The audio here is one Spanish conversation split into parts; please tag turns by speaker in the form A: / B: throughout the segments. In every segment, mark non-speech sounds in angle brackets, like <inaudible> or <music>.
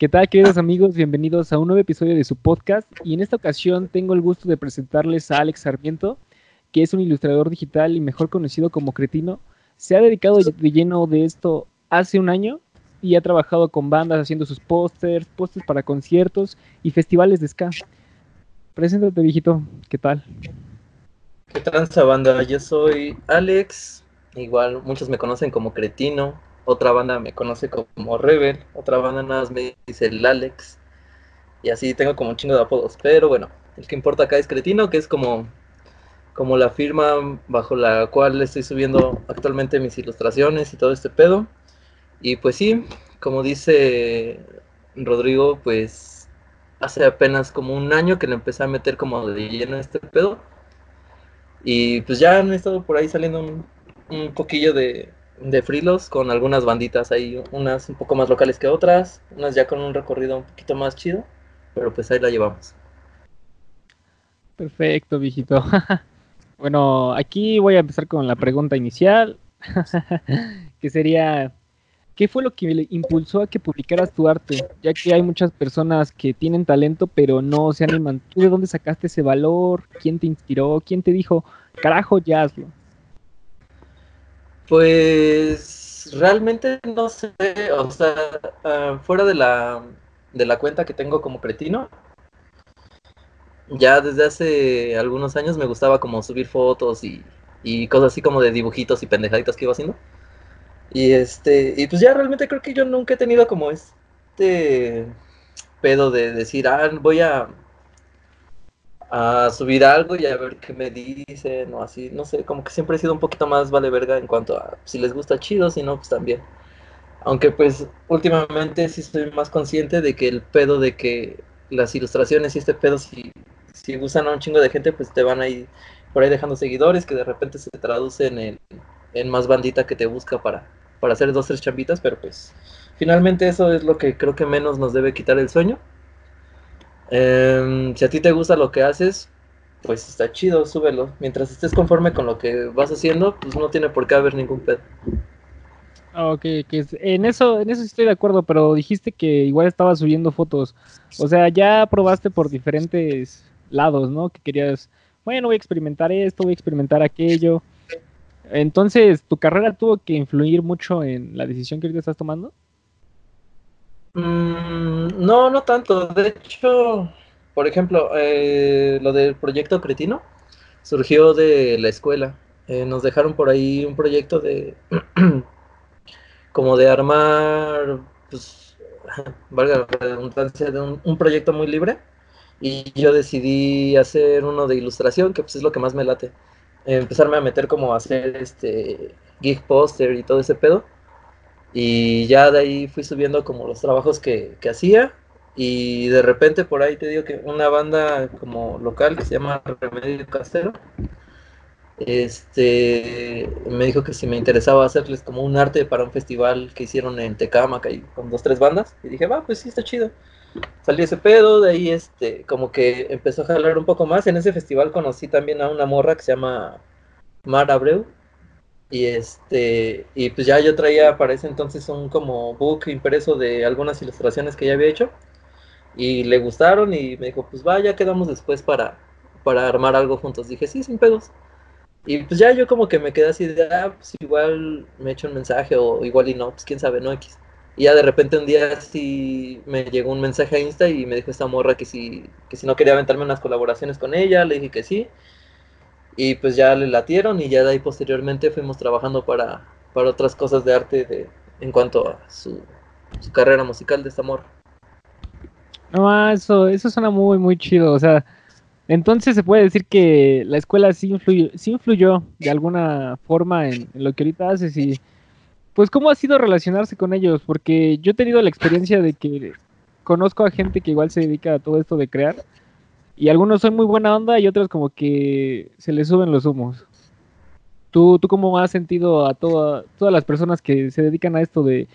A: ¿Qué tal, queridos amigos? Bienvenidos a un nuevo episodio de su podcast. Y en esta ocasión tengo el gusto de presentarles a Alex Sarmiento, que es un ilustrador digital y mejor conocido como Cretino. Se ha dedicado de lleno de esto hace un año y ha trabajado con bandas haciendo sus pósters, pósters para conciertos y festivales de ska. Preséntate, viejito. ¿Qué tal?
B: ¿Qué tranza, banda? Yo soy Alex. Igual muchos me conocen como Cretino. Otra banda me conoce como Rebel. Otra banda nada más me dice el Alex. Y así tengo como un chingo de apodos. Pero bueno, el que importa acá es Cretino, que es como, como la firma bajo la cual estoy subiendo actualmente mis ilustraciones y todo este pedo. Y pues sí, como dice Rodrigo, pues hace apenas como un año que le empecé a meter como de lleno este pedo. Y pues ya han estado por ahí saliendo un, poquillo de, de frilos con algunas banditas ahí, unas un poco más locales que otras, unas ya con un recorrido un poquito más chido, pero pues ahí la llevamos.
A: Perfecto, viejito. <laughs> bueno, aquí voy a empezar con la pregunta inicial, <laughs> que sería, ¿qué fue lo que le impulsó a que publicaras tu arte? Ya que hay muchas personas que tienen talento, pero no se animan. ¿Tú de dónde sacaste ese valor? ¿Quién te inspiró? ¿Quién te dijo, carajo, ya?
B: Pues realmente no sé, o sea, ah, fuera de la, de la cuenta que tengo como cretino, ya desde hace algunos años me gustaba como subir fotos y, y cosas así como de dibujitos y pendejaditas que iba haciendo. Y este, y pues ya realmente creo que yo nunca he tenido como este pedo de decir, ah, voy a, a subir algo y a ver qué me dicen o así, no sé, como que siempre he sido un poquito más vale verga en cuanto a si les gusta chido, si no, pues también. Aunque pues últimamente sí estoy más consciente de que el pedo de que las ilustraciones y este pedo si, si gustan a un chingo de gente, pues te van ahí por ahí dejando seguidores que de repente se traducen en, en más bandita que te busca para, para hacer dos, tres chambitas, pero pues finalmente eso es lo que creo que menos nos debe quitar el sueño. Em, si a ti te gusta lo que haces, pues está chido, súbelo. Mientras estés conforme con lo que vas haciendo, pues no tiene por qué haber ningún pedo.
A: Ah, ok, que en eso, en eso estoy de acuerdo, pero dijiste que igual estabas subiendo fotos. O sea, ya probaste por diferentes lados, ¿no? Que querías, bueno, voy a experimentar esto, voy a experimentar aquello. Entonces, ¿tu carrera tuvo que influir mucho en la decisión que ahorita estás tomando?
B: Mm, no, no tanto. De hecho, por ejemplo, eh, lo del proyecto Cretino surgió de la escuela. Eh, nos dejaron por ahí un proyecto de <clears throat> como de armar, pues, <laughs> valga la redundancia, de un, proyecto muy libre. Y yo decidí hacer uno de ilustración, que pues es lo que más me late empezarme a meter como a hacer este geek poster y todo ese pedo. Y ya de ahí fui subiendo como los trabajos que, que hacía. Y de repente por ahí te digo que una banda como local que se llama Remedio Casero, este me dijo que si me interesaba hacerles como un arte para un festival que hicieron en Tecama, que con dos, tres bandas. Y dije, va, pues sí, está chido. Salí ese pedo, de ahí este, como que empezó a jalar un poco más. En ese festival conocí también a una morra que se llama Mar Abreu. Y este, y pues ya yo traía para ese entonces un como book impreso de algunas ilustraciones que ya había hecho. Y le gustaron y me dijo, pues vaya, quedamos después para, para armar algo juntos. Dije, sí, sin pedos. Y pues ya yo como que me quedé así de, ah, pues igual me echo un mensaje o igual y no, pues quién sabe, no X. Y ya de repente un día sí me llegó un mensaje a Insta y me dijo esta morra que si, que si no quería aventarme unas colaboraciones con ella, le dije que sí. Y pues ya le latieron y ya de ahí posteriormente fuimos trabajando para, para otras cosas de arte de, en cuanto a su, su carrera musical de esta morra.
A: No, eso, eso suena muy, muy chido. O sea, entonces se puede decir que la escuela sí influyó, sí influyó de alguna forma en, en lo que ahorita haces y pues cómo ha sido relacionarse con ellos, porque yo he tenido la experiencia de que conozco a gente que igual se dedica a todo esto de crear, y algunos son muy buena onda y otros como que se les suben los humos. ¿Tú, tú cómo has sentido a todas las personas que se dedican a esto de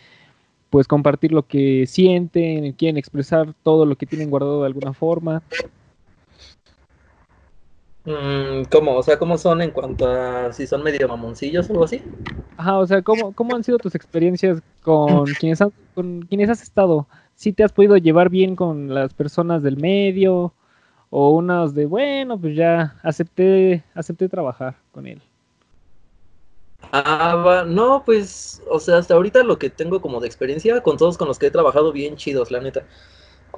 A: pues compartir lo que sienten, quieren expresar todo lo que tienen guardado de alguna forma?
B: Mm, ¿Cómo? O sea, ¿cómo son en cuanto a si son medio mamoncillos o algo así?
A: Ajá, o sea, ¿cómo, cómo han sido tus experiencias con <laughs> quienes, con quienes has estado? si te has podido llevar bien con las personas del medio o unas de, bueno, pues ya acepté, acepté trabajar con él.
B: Ah, no, pues, o sea, hasta ahorita lo que tengo como de experiencia con todos con los que he trabajado bien chidos, la neta.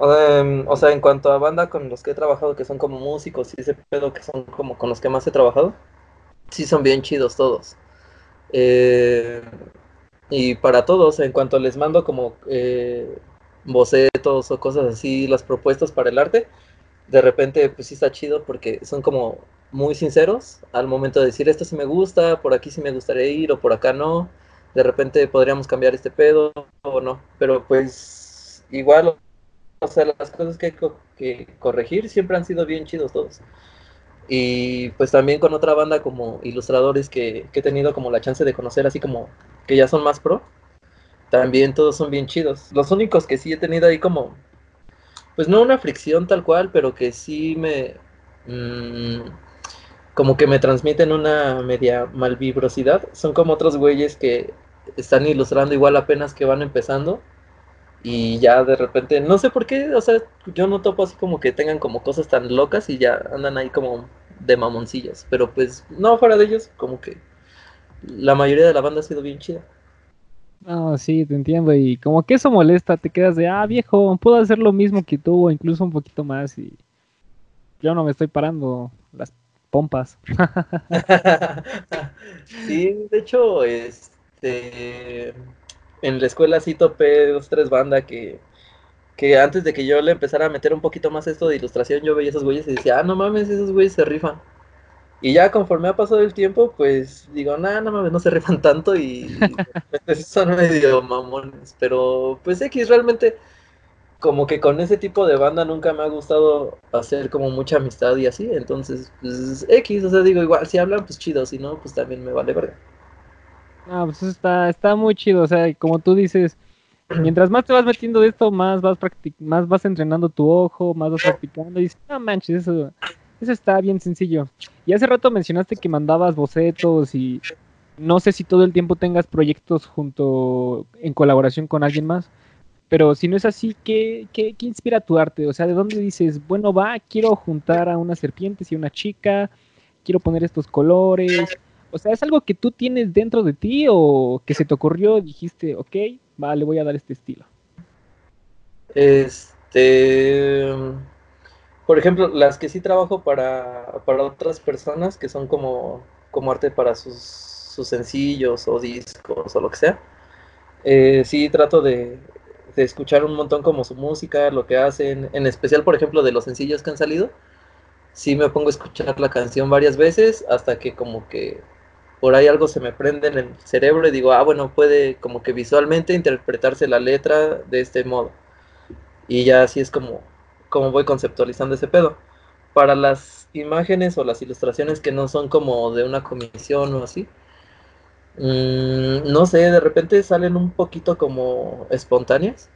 B: Em, o sea, en cuanto a banda con los que he trabajado, que son como músicos y ese pedo que son como con los que más he trabajado, sí son bien chidos todos. Eh, y para todos, en cuanto les mando como eh, bocetos o cosas así, las propuestas para el arte, de repente pues sí está chido porque son como muy sinceros al momento de decir esto sí me gusta, por aquí sí me gustaría ir o por acá no, de repente podríamos cambiar este pedo o no, pero pues igual, o sea, las cosas que hay que corregir siempre han sido bien chidos todos. Y pues también con otra banda como ilustradores que, que he tenido como la chance de conocer así como que ya son más pro, también todos son bien chidos. Los únicos que sí he tenido ahí como, pues no una fricción tal cual, pero que sí me... Mmm, como que me transmiten una media malvibrosidad. Son como otros güeyes que están ilustrando igual apenas que van empezando. Y ya de repente, no sé por qué, o sea, yo no topo así como que tengan como cosas tan locas y ya andan ahí como de mamoncillas. Pero pues, no, fuera de ellos, como que la mayoría de la banda ha sido bien chida.
A: No, sí, te entiendo. Y como que eso molesta, te quedas de, ah, viejo, puedo hacer lo mismo que tú, o incluso un poquito más. Y yo no me estoy parando las pompas. <laughs>
B: sí, de hecho, este en la escuela sí topé dos, tres bandas que, que antes de que yo le empezara a meter un poquito más esto de ilustración, yo veía esos güeyes y decía, ah, no mames, esos güeyes se rifan. Y ya conforme ha pasado el tiempo, pues digo, nada, no mames, no se rifan <laughs> tanto y, <laughs> son medio mamones. Pero pues X realmente como que con ese tipo de banda nunca me ha gustado hacer como mucha amistad y así, entonces, pues X, o sea, digo, igual, si hablan, pues chido, si no, pues también me vale verga.
A: Ah, pues está, está muy chido, o sea, como tú dices, mientras más te vas metiendo de esto, más vas más vas entrenando tu ojo, más vas practicando, y dices, no manches, eso, eso está bien sencillo. Y hace rato mencionaste que mandabas bocetos y no sé si todo el tiempo tengas proyectos junto, en colaboración con alguien más. Pero si no es así, ¿qué, inspira tu arte? O sea, ¿de dónde dices, bueno, va, quiero juntar a una serpiente y una chica, quiero poner estos colores? O sea, ¿es algo que tú tienes dentro de ti o que se te ocurrió, dijiste, ok, va, le voy a dar este estilo?
B: Este, por ejemplo, las que sí trabajo para, para otras personas, que son como, como arte para sus, sus sencillos o discos o lo que sea, eh, sí trato de, de escuchar un montón como su música, lo que hacen, en especial por ejemplo de los sencillos que han salido, sí me pongo a escuchar la canción varias veces hasta que como que por ahí algo se me prende en el cerebro y digo, ah, bueno, puede como que visualmente interpretarse la letra de este modo. Y ya así es como, como voy conceptualizando ese pedo. Para las imágenes o las ilustraciones que no son como de una comisión o así, Mm, no sé, de repente salen un poquito como espontáneas.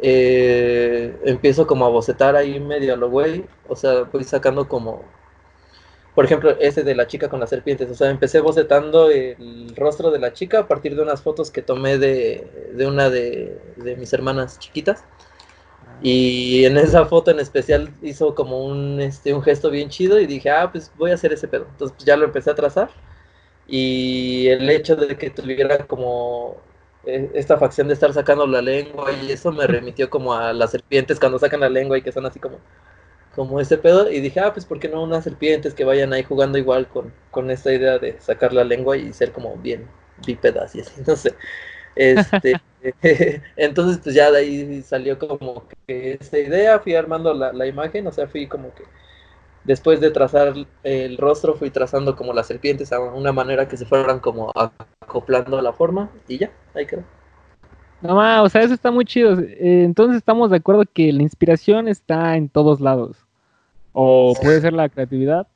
B: Eh, empiezo como a bocetar ahí medio a lo güey. O sea, voy sacando como. Por ejemplo, ese de la chica con las serpientes. O sea, empecé bocetando el rostro de la chica a partir de unas fotos que tomé de, de una de, de mis hermanas chiquitas. Y en esa foto en especial hizo como un, este, un gesto bien chido y dije, ah, pues voy a hacer ese pedo. Entonces pues, ya lo empecé a trazar y el hecho de que tuviera como eh, esta facción de estar sacando la lengua y eso me remitió como a las serpientes cuando sacan la lengua y que son así como como ese pedo y dije, ah, pues ¿por qué no unas serpientes que vayan ahí jugando igual con, con esta idea de sacar la lengua y ser como bien bípedas y así, <laughs> no sé. Este, <laughs> <laughs> entonces pues ya de ahí salió como que esta idea, fui armando la, la imagen, o sea, fui como que después de trazar el rostro fui trazando como las serpientes a una manera que se fueran como acoplando a la forma y ya, ahí quedó.
A: No, o sea, eso está muy chido. Eh, entonces estamos de acuerdo que la inspiración está en todos lados. O puede ser la creatividad.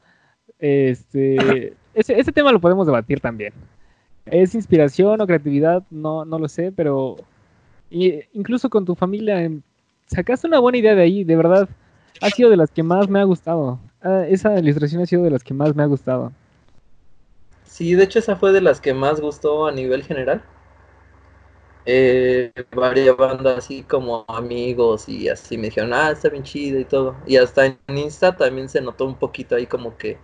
A: Este, <laughs> ese, ese tema lo podemos debatir también. ¿Es inspiración o creatividad? No, no lo sé, pero incluso con tu familia sacaste una buena idea de ahí, de verdad. Ha sido de las que más me ha gustado. Ah, esa ilustración ha sido de las que más me ha gustado.
B: Sí, de hecho esa fue de las que más gustó a nivel general. eh, varias bandas así como amigos y así me dijeron, ah, está bien chido y todo. Y hasta en Insta también se notó un poquito ahí como que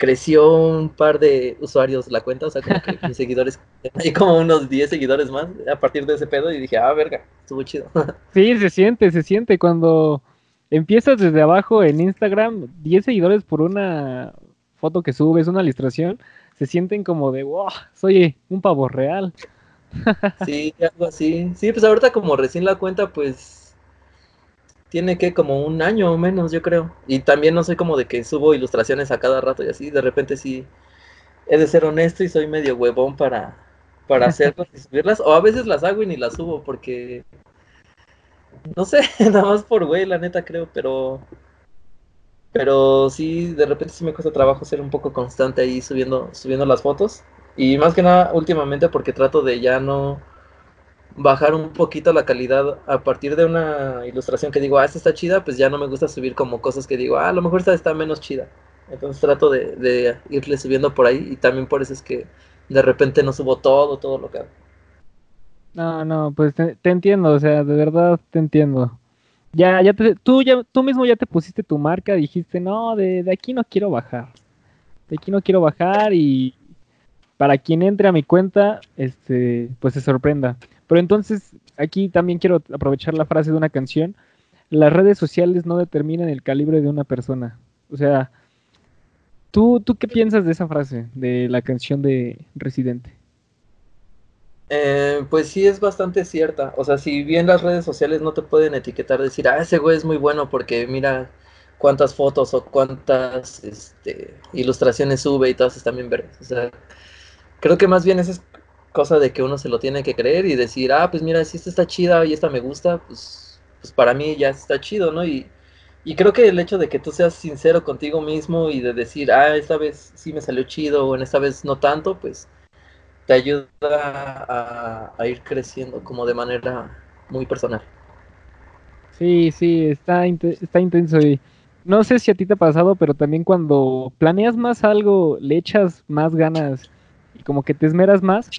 B: creció un par de usuarios la cuenta, o sea, como que mis <laughs> seguidores, hay como unos 10 seguidores más a partir de ese pedo y dije, ah, verga, estuvo chido. <laughs>
A: Sí, se siente, se siente cuando empiezas desde abajo en Instagram, 10 seguidores por una foto que subes, una ilustración, se sienten como de, wow, soy un pavo real.
B: Sí, algo así. Sí, pues ahorita como recién la cuenta, pues tiene que como un año o menos, yo creo. Y también no soy como de que subo ilustraciones a cada rato y así. De repente sí he de ser honesto y soy medio huevón para, para <laughs> hacerlas y subirlas. O a veces las hago y ni las subo porque... No sé, <laughs> nada más por güey, la neta creo, pero... Pero sí, de repente sí me cuesta trabajo ser un poco constante ahí subiendo, subiendo las fotos. Y más que nada últimamente porque trato de ya no bajar un poquito la calidad a partir de una ilustración que digo, ah, esta está chida, pues ya no me gusta subir como cosas que digo, ah, a lo mejor esta está menos chida. Entonces trato de, irle subiendo por ahí y también por eso es que de repente no subo todo, todo lo que hago.
A: No, no, pues te, entiendo, o sea, de verdad te entiendo. Ya, ya tú ya, tú mismo ya te pusiste tu marca, dijiste, no, de, de aquí no quiero bajar. De aquí no quiero bajar y para quien entre a mi cuenta, este, pues se sorprenda. Pero entonces, aquí también quiero aprovechar la frase de una canción. Las redes sociales no determinan el calibre de una persona. O sea, ¿tú, tú qué piensas de esa frase, de la canción de Residente?
B: Eh, pues sí, es bastante cierta. O sea, si bien las redes sociales no te pueden etiquetar, decir, ah, ese güey es muy bueno porque mira cuántas fotos o cuántas este, ilustraciones sube y todas están bien verdes. O sea, creo que más bien es cosa de que uno se lo tiene que creer y decir, ah, pues mira, si esta está chida y esta me gusta, pues, pues para mí ya está chido, ¿no? Y, y creo que el hecho de que tú seas sincero contigo mismo y de decir, ah, esta vez sí me salió chido o en esta vez no tanto, pues te ayuda a, ir creciendo como de manera muy personal.
A: Sí, sí, está, está intenso y no sé si a ti te ha pasado, pero también cuando planeas más algo, le echas más ganas y como que te esmeras más,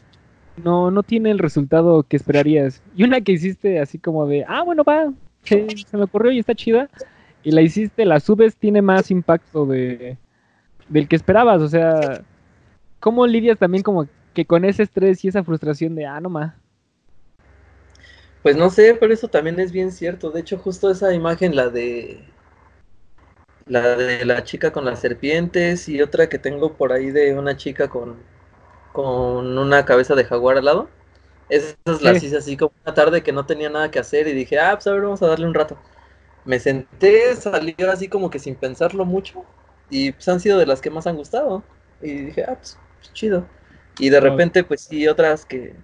A: no, no tiene el resultado que esperarías. Y una que hiciste así como de, ah, bueno, va, se, me ocurrió y está chida, y la hiciste, la subes, tiene más impacto de, del que esperabas. O sea, ¿cómo lidias también como que con ese estrés y esa frustración de, ah, no más?
B: Pues no sé, pero eso también es bien cierto. De hecho, justo esa imagen, la de la de la chica con las serpientes y otra que tengo por ahí de una chica con con una cabeza de jaguar al lado. Esas las hice así como una tarde que no tenía nada que hacer y dije, ah, pues a ver, vamos a darle un rato. Me senté, salió así como que sin pensarlo mucho y pues han sido de las que más han gustado. Y dije, ah, pues, pues chido. Y de repente, pues sí, otras que,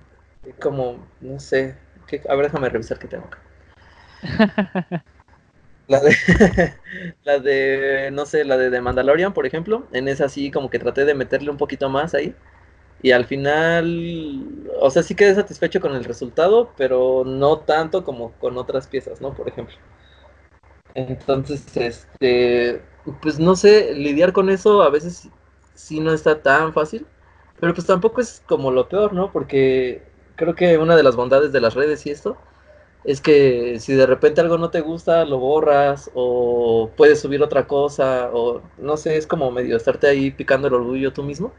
B: como, no sé, que, a ver, déjame revisar qué tengo acá. <laughs> la de, <laughs> la de, no sé, la de, de Mandalorian, por ejemplo, en esa sí como que traté de meterle un poquito más ahí y al final, o sea, sí quedé satisfecho con el resultado, pero no tanto como con otras piezas, ¿no? Por ejemplo. Entonces, este, pues no sé, lidiar con eso a veces sí no está tan fácil, pero pues tampoco es como lo peor, ¿no? Porque creo que una de las bondades de las redes y esto es que si de repente algo no te gusta, lo borras o puedes subir otra cosa o no sé, es como medio estarte ahí picando el orgullo tú mismo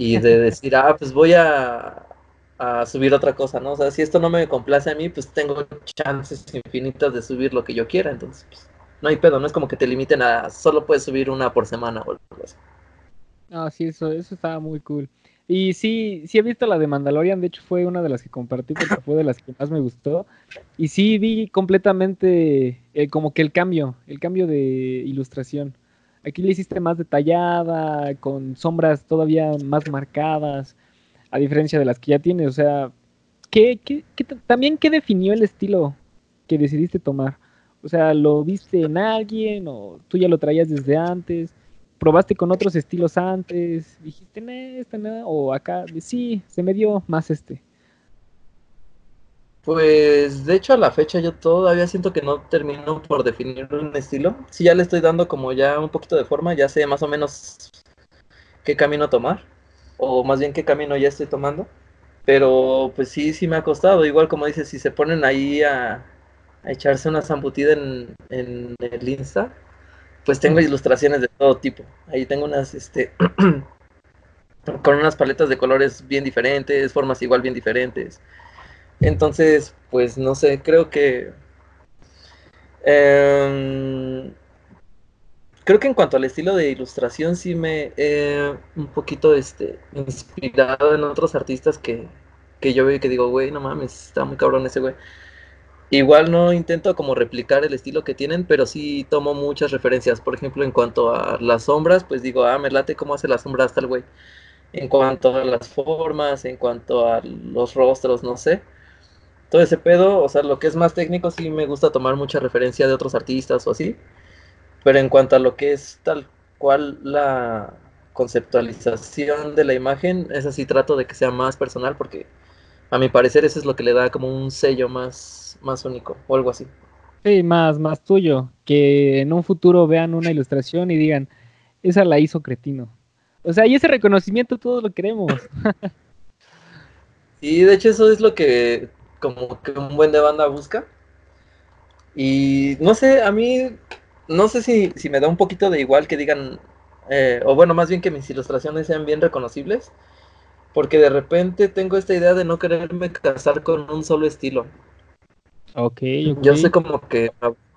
B: y de decir, ah, pues voy a, subir otra cosa, ¿no? O sea, si esto no me complace a mí, pues tengo chances infinitas de subir lo que yo quiera, entonces, pues, no hay pedo, no es como que te limiten a solo puedes subir una por semana o algo así.
A: Ah, sí, eso, eso estaba muy cool. Y sí, sí he visto la de Mandalorian, de hecho fue una de las que compartí porque fue de las que más me gustó. Y sí vi completamente eh, como que el cambio, el cambio de ilustración. Aquí le hiciste más detallada, con sombras todavía más marcadas, a diferencia de las que ya tienes. O sea, ¿qué, qué, también qué definió el estilo que decidiste tomar? O sea, ¿lo viste en alguien o tú ya lo traías desde antes? ¿Probaste con otros estilos antes? ¿Dijiste, no, este nada? O acá, sí, se me dio más este.
B: Pues de hecho a la fecha yo todavía siento que no termino por definir un estilo. Si ya le estoy dando como ya un poquito de forma, ya sé más o menos qué camino tomar, o más bien qué camino ya estoy tomando. Pero pues sí, sí me ha costado. Igual como dices, si se ponen ahí a, echarse una zambutida en, en el Insta, pues tengo ilustraciones de todo tipo. Ahí tengo unas, este, <clears throat> con unas paletas de colores bien diferentes, formas igual bien diferentes. Entonces, pues no sé, creo que... Em, creo que en cuanto al estilo de ilustración sí me he un poquito este, inspirado en otros artistas que, que yo veo y que digo, güey, no mames, está muy cabrón ese güey. Igual no intento como replicar el estilo que tienen, pero sí tomo muchas referencias. Por ejemplo, en cuanto a las sombras, pues digo, ah, me late cómo hace las sombras tal güey. En cuanto a las formas, en cuanto a los rostros, no sé. Todo ese pedo, o sea, lo que es más técnico sí me gusta tomar mucha referencia de otros artistas o así. Pero en cuanto a lo que es tal cual la conceptualización de la imagen, es así trato de que sea más personal porque a mi parecer eso es lo que le da como un sello más, más único o algo así.
A: Sí, más, más tuyo, que en un futuro vean una ilustración y digan, esa la hizo Cretino. O sea, y ese reconocimiento todos lo queremos. <laughs>
B: y de hecho eso es lo que como que un buen de banda busca. Y no sé, a mí, no sé si, si me da un poquito de igual que digan, eh, o bueno, más bien que mis ilustraciones sean bien reconocibles porque de repente tengo esta idea de no quererme casar con un solo estilo.
A: Ok,
B: Yo sé como que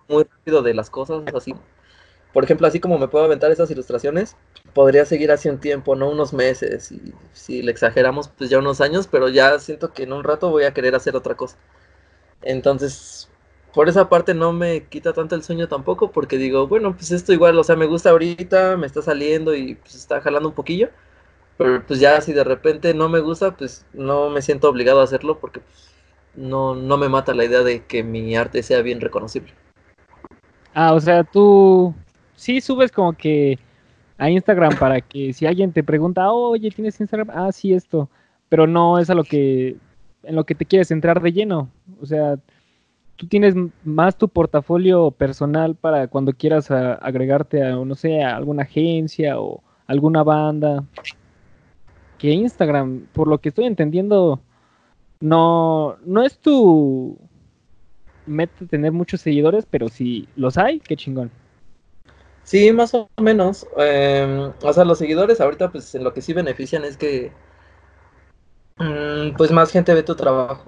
B: muy rápido de las cosas, así. Por ejemplo, así como me puedo aventar esas ilustraciones, podría seguir hace un tiempo, no unos meses, y si le exageramos, pues ya unos años, pero ya siento que en un rato voy a querer hacer otra cosa. Entonces, por esa parte no me quita tanto el sueño tampoco, porque digo, bueno, pues esto igual, o sea, me gusta ahorita, me está saliendo y pues está jalando un poquillo, pero pues ya si de repente no me gusta, pues no me siento obligado a hacerlo porque pues, no, no me mata la idea de que mi arte sea bien reconocible.
A: Ah, o sea, tú sí subes como que a Instagram para que si alguien te pregunta, oye, ¿tienes Instagram? Ah, sí, esto. Pero no es a lo que, en lo que te quieres entrar de lleno. O sea, tú tienes más tu portafolio personal para cuando quieras agregarte a, no sé, a alguna agencia o alguna banda que Instagram, por lo que estoy entendiendo, no, no es tu meta tener muchos seguidores, pero si los hay, qué chingón.
B: Sí, más o menos. Em, o sea, los seguidores ahorita, pues en lo que sí benefician es que, mm, pues más gente ve tu trabajo.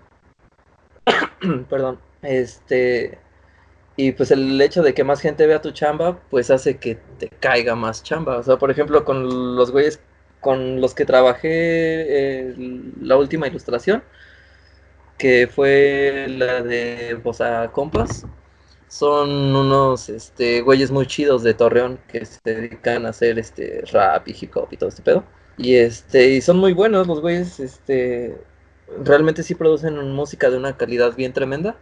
B: <coughs> Perdón. Este, y pues el hecho de que más gente vea tu chamba, pues hace que te caiga más chamba. O sea, por ejemplo, con los güeyes con los que trabajé la última ilustración, que fue la de Bosa Compas. Son unos este, güeyes muy chidos de Torreón que se dedican a hacer este rap y hip hop y todo este pedo. Y este, y son muy buenos los güeyes, este, realmente sí producen música de una calidad bien tremenda.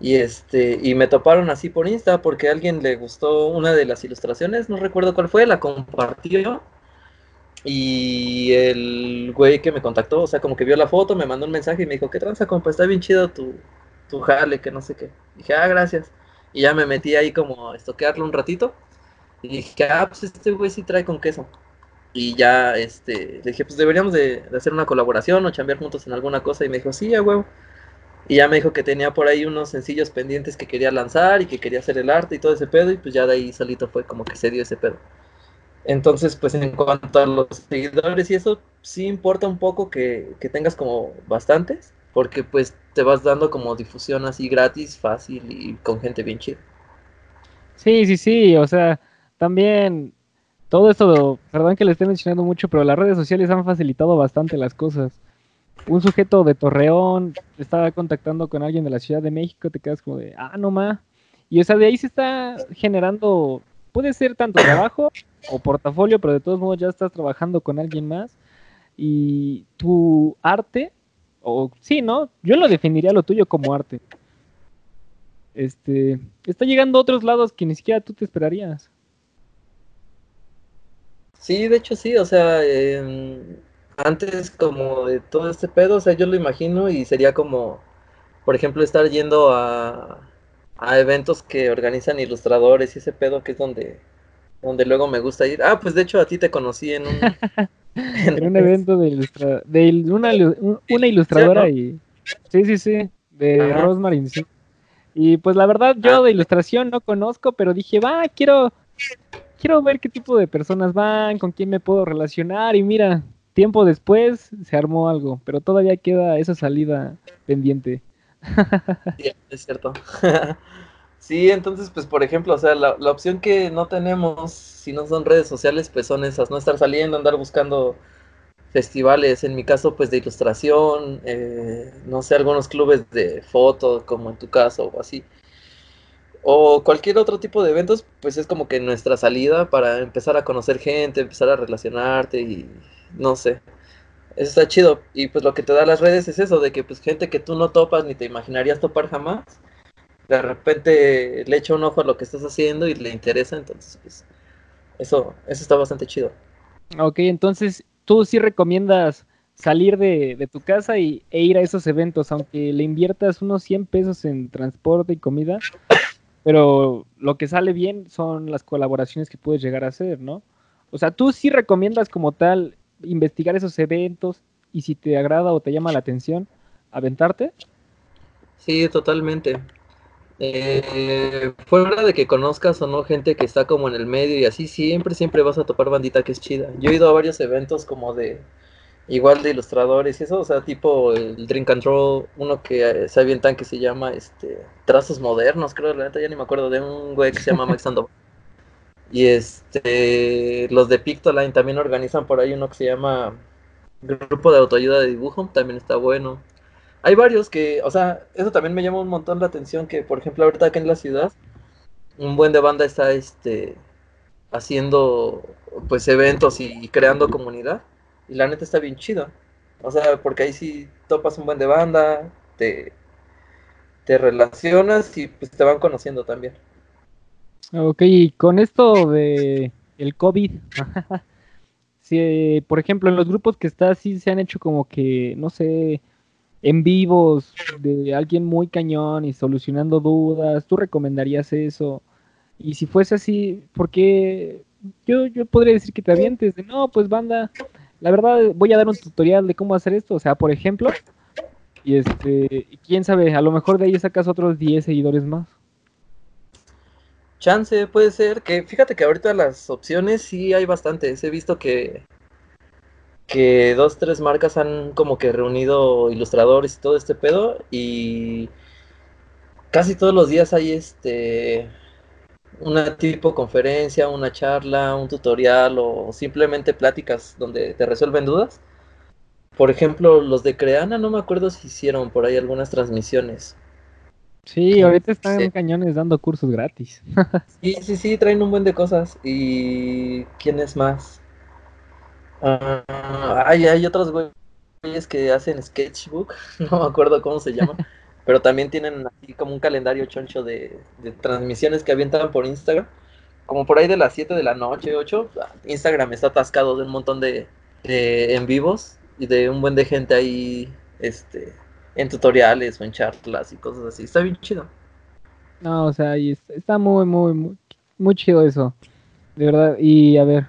B: Y este, y me toparon así por Insta porque a alguien le gustó una de las ilustraciones, no recuerdo cuál fue, la compartió y el güey que me contactó, o sea, como que vio la foto, me mandó un mensaje y me dijo, ¿qué tranza, compa? Está bien chido tu, tu jale, que no sé qué. dije, ah, gracias. Y ya me metí ahí como a estoquearlo un ratito. Y dije, ah, pues este güey sí trae con queso. Y ya, este, le dije, pues deberíamos de, hacer una colaboración o chambear juntos en alguna cosa. Y me dijo, sí, a huevo. Y ya me dijo que tenía por ahí unos sencillos pendientes que quería lanzar y que quería hacer el arte y todo ese pedo. Y pues ya de ahí solito fue como que se dio ese pedo. Entonces, pues en cuanto a los seguidores y eso, sí importa un poco que, tengas como bastantes, porque pues te vas dando como difusión así gratis, fácil y con gente bien chida.
A: Sí, sí, sí, o sea, también todo esto, perdón que le esté mencionando mucho, pero las redes sociales han facilitado bastante las cosas. Un sujeto de Torreón estaba contactando con alguien de la Ciudad de México, te quedas como de, ah, no más. Y o sea, de ahí se está generando puede ser tanto trabajo o portafolio, pero de todos modos ya estás trabajando con alguien más y tu arte, o sí, ¿no? Yo lo definiría lo tuyo como arte. Este, está llegando a otros lados que ni siquiera tú te esperarías.
B: Sí, de hecho sí, o sea, em, antes como de todo este pedo, o sea, yo lo imagino y sería como, por ejemplo, estar yendo a, a eventos que organizan ilustradores y ese pedo que es donde, donde luego me gusta ir. Ah, pues de hecho a ti te conocí en un, <laughs> <laughs>
A: en un evento de, ilustra de una, una ilustradora y... Sí, sí, sí, de Rosemary, sí. Y pues la verdad yo ah. de ilustración no conozco, pero dije, va, quiero, quiero ver qué tipo de personas van, con quién me puedo relacionar y mira, tiempo después se armó algo, pero todavía queda esa salida pendiente.
B: Sí, es cierto. <laughs> sí, entonces, pues, por ejemplo, o sea, la, la, opción que no tenemos, si no son redes sociales, pues son esas, no estar saliendo, andar buscando festivales, en mi caso, pues, de ilustración, eh, no sé, algunos clubes de fotos, como en tu caso, o así. O cualquier otro tipo de eventos, pues es como que nuestra salida para empezar a conocer gente, empezar a relacionarte y no sé. Eso está chido. Y pues lo que te da las redes es eso, de que pues gente que tú no topas ni te imaginarías topar jamás, de repente le echa un ojo a lo que estás haciendo y le interesa, entonces pues eso, eso está bastante chido.
A: Ok, entonces tú sí recomiendas salir de, tu casa y, e ir a esos eventos, aunque le inviertas unos 100 pesos en transporte y comida, pero lo que sale bien son las colaboraciones que puedes llegar a hacer, ¿no? O sea, tú sí recomiendas como tal investigar esos eventos y si te agrada o te llama la atención, aventarte.
B: Sí, totalmente. Eh, fuera de que conozcas o no gente que está como en el medio y así, siempre, siempre vas a topar bandita que es chida. Yo he ido a varios eventos como de, igual de ilustradores y eso, o sea, tipo el and Roll, uno que eh, se avientan que se llama, este, Trazos Modernos, creo, la neta ya ni me acuerdo, de un güey que se llama Max Sandoval. Y este, los de Pictoline también organizan por ahí uno que se llama Grupo de Autoayuda de Dibujo, también está bueno. Hay varios que, o sea, eso también me llama un montón la atención que, por ejemplo, ahorita acá en la ciudad, un buen de banda está este haciendo pues eventos y, creando comunidad. Y la neta está bien chido. O sea, porque ahí sí topas un buen de banda, te, te relacionas y pues te van conociendo también.
A: Ok, y con esto de el COVID, <laughs> si, por ejemplo, en los grupos que estás, sí se han hecho como que, no sé, en vivos de alguien muy cañón y solucionando dudas, ¿tú recomendarías eso? Y si fuese así, ¿por qué? Yo, yo podría decir que te avientes de, no, pues banda, la verdad voy a dar un tutorial de cómo hacer esto, o sea, por ejemplo, y este, quién sabe, a lo mejor de ahí sacas otros 10 seguidores más.
B: Chance puede ser que, fíjate que ahorita las opciones sí hay bastantes. He visto que, que dos, tres marcas han como que reunido ilustradores y todo este pedo y casi todos los días hay este una tipo conferencia, una charla, un tutorial o simplemente pláticas donde te resuelven dudas. Por ejemplo, los de Creana no me acuerdo si hicieron por ahí algunas transmisiones.
A: Sí, ahorita están cañones dando cursos gratis. <laughs>
B: sí, sí, sí, traen un buen de cosas. ¿Y quién es más? Ah, hay, hay otros güeyes que hacen sketchbook, <laughs> no me acuerdo cómo se llama, <laughs> pero también tienen así como un calendario choncho de, transmisiones que avientan por Instagram. Como por ahí de las 7 de la noche, 8, Instagram está atascado de un montón de, de en vivos y de un buen de gente ahí este en tutoriales o en charlas y cosas así. Está bien chido.
A: No, o sea, y está muy, muy, muy, chido eso. De verdad. Y a ver,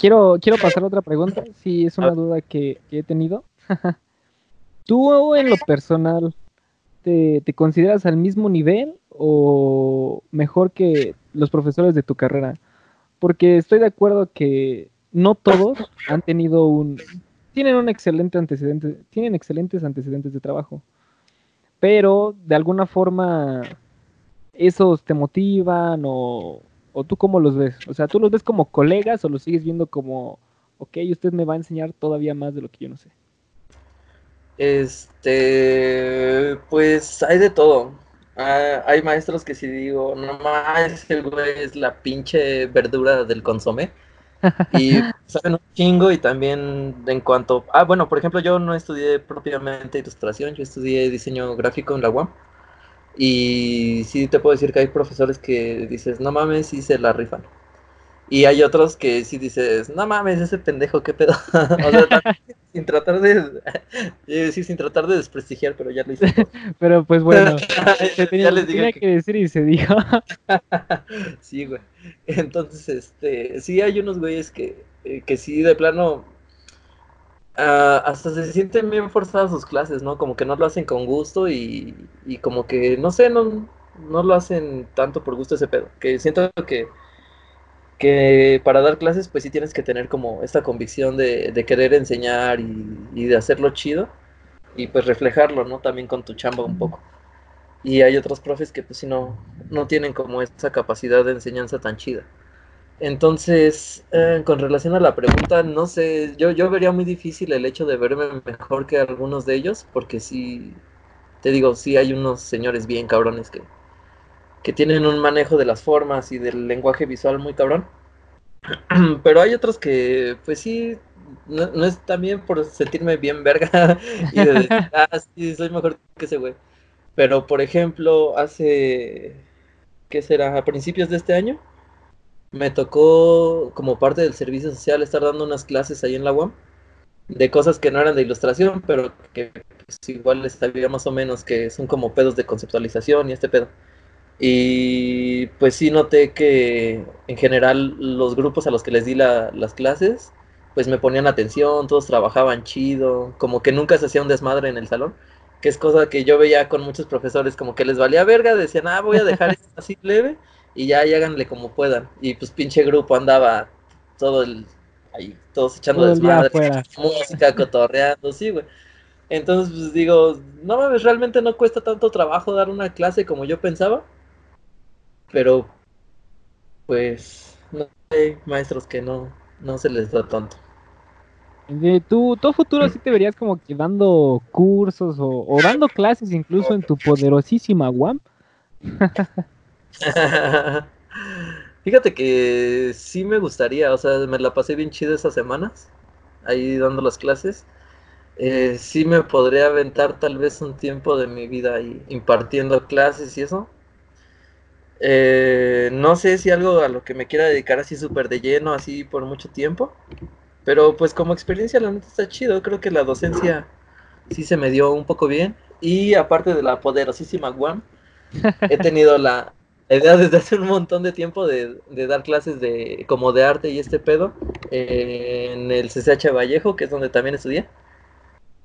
A: quiero, quiero pasar otra pregunta. Si es una duda que, he tenido. <laughs> ¿Tú en lo personal te, te, consideras al mismo nivel o mejor que los profesores de tu carrera? Porque estoy de acuerdo que no todos han tenido un, tienen un excelente antecedente, tienen excelentes antecedentes de trabajo. Pero de alguna forma esos te motivan o, o tú cómo los ves? O sea, ¿tú los ves como colegas o los sigues viendo como, ok, usted me va a enseñar todavía más de lo que yo no sé?
B: Este, pues hay de todo. Ah, hay maestros que si digo, no más, el güey es la pinche verdura del consomé. <laughs> Y saben un chingo y también en cuanto... Ah, bueno, por ejemplo, yo no estudié propiamente ilustración, yo estudié diseño gráfico en la UAM. Y sí te puedo decir que hay profesores que dices, no mames, sí se la rifan. Y hay otros que sí dices, no mames, ese pendejo, qué pedo. <laughs> o sea, sin tratar de. <laughs> sí, sin tratar de desprestigiar, pero ya lo hice. <laughs>
A: pero pues bueno, se tenía, que... decir y se dijo.
B: sí, güey. Entonces, este. Sí, hay unos güeyes que, eh, que sí, de plano. Ah, hasta se sienten bien forzadas sus clases, ¿no? Como que no lo hacen con gusto y, y como que, no sé, no, no lo hacen tanto por gusto ese pedo. Que siento que, que para dar clases, pues sí tienes que tener como esta convicción de, de querer enseñar y, y, de hacerlo chido y pues reflejarlo, ¿no? También con tu chamba un poco. Y hay otros profes que pues sí no, no tienen como esa capacidad de enseñanza tan chida. Entonces, eh, con relación a la pregunta, no sé, yo, yo vería muy difícil el hecho de verme mejor que algunos de ellos, porque sí, te digo, sí hay unos señores bien cabrones que, que tienen un manejo de las formas y del lenguaje visual muy cabrón. <clears throat> Pero hay otros que, pues sí, no, no es también por sentirme bien verga <laughs> y de decir, <laughs> ah, sí, soy mejor que ese güey. Pero, por ejemplo, hace, ¿qué será? A principios de este año, me tocó, como parte del servicio social, estar dando unas clases ahí en la UAM de cosas que no eran de ilustración, pero que pues, igual les sabía más o menos que son como pedos de conceptualización y este pedo. Y pues sí noté que en general los grupos a los que les di la, las clases, pues me ponían atención, todos trabajaban chido, como que nunca se hacía un desmadre en el salón, que es cosa que yo veía con muchos profesores, como que les valía verga, decían, ah, voy a dejar esto así leve y ya y háganle como puedan. Y pues pinche grupo andaba todo el, ahí, todos echando
A: Todo
B: desmadre, <laughs> música, cotorreando, sí, güey. Entonces, pues digo, no mames, realmente no cuesta tanto trabajo dar una clase como yo pensaba. Pero, pues, no hay maestros que no, no se les da tanto.
A: De tú, tú a futuro sí te verías como que dando cursos o, o dando clases incluso en tu poderosísima UAM. <laughs> <laughs>
B: Fíjate que sí me gustaría, o sea, me la pasé bien chido esas semanas, ahí dando las clases. Eh, sí me podría aventar tal vez un tiempo de mi vida ahí impartiendo clases y eso. Eh, no sé si algo a lo que me quiera dedicar así súper de lleno, así por mucho tiempo. Pero pues como experiencia la neta está chido, creo que la docencia sí se me dio un poco bien. Y aparte de la poderosísima Guam, he <laughs> tenido la idea desde hace un montón de tiempo de, de dar clases de como de arte y este pedo eh, en el CCH Vallejo, que es donde también estudié.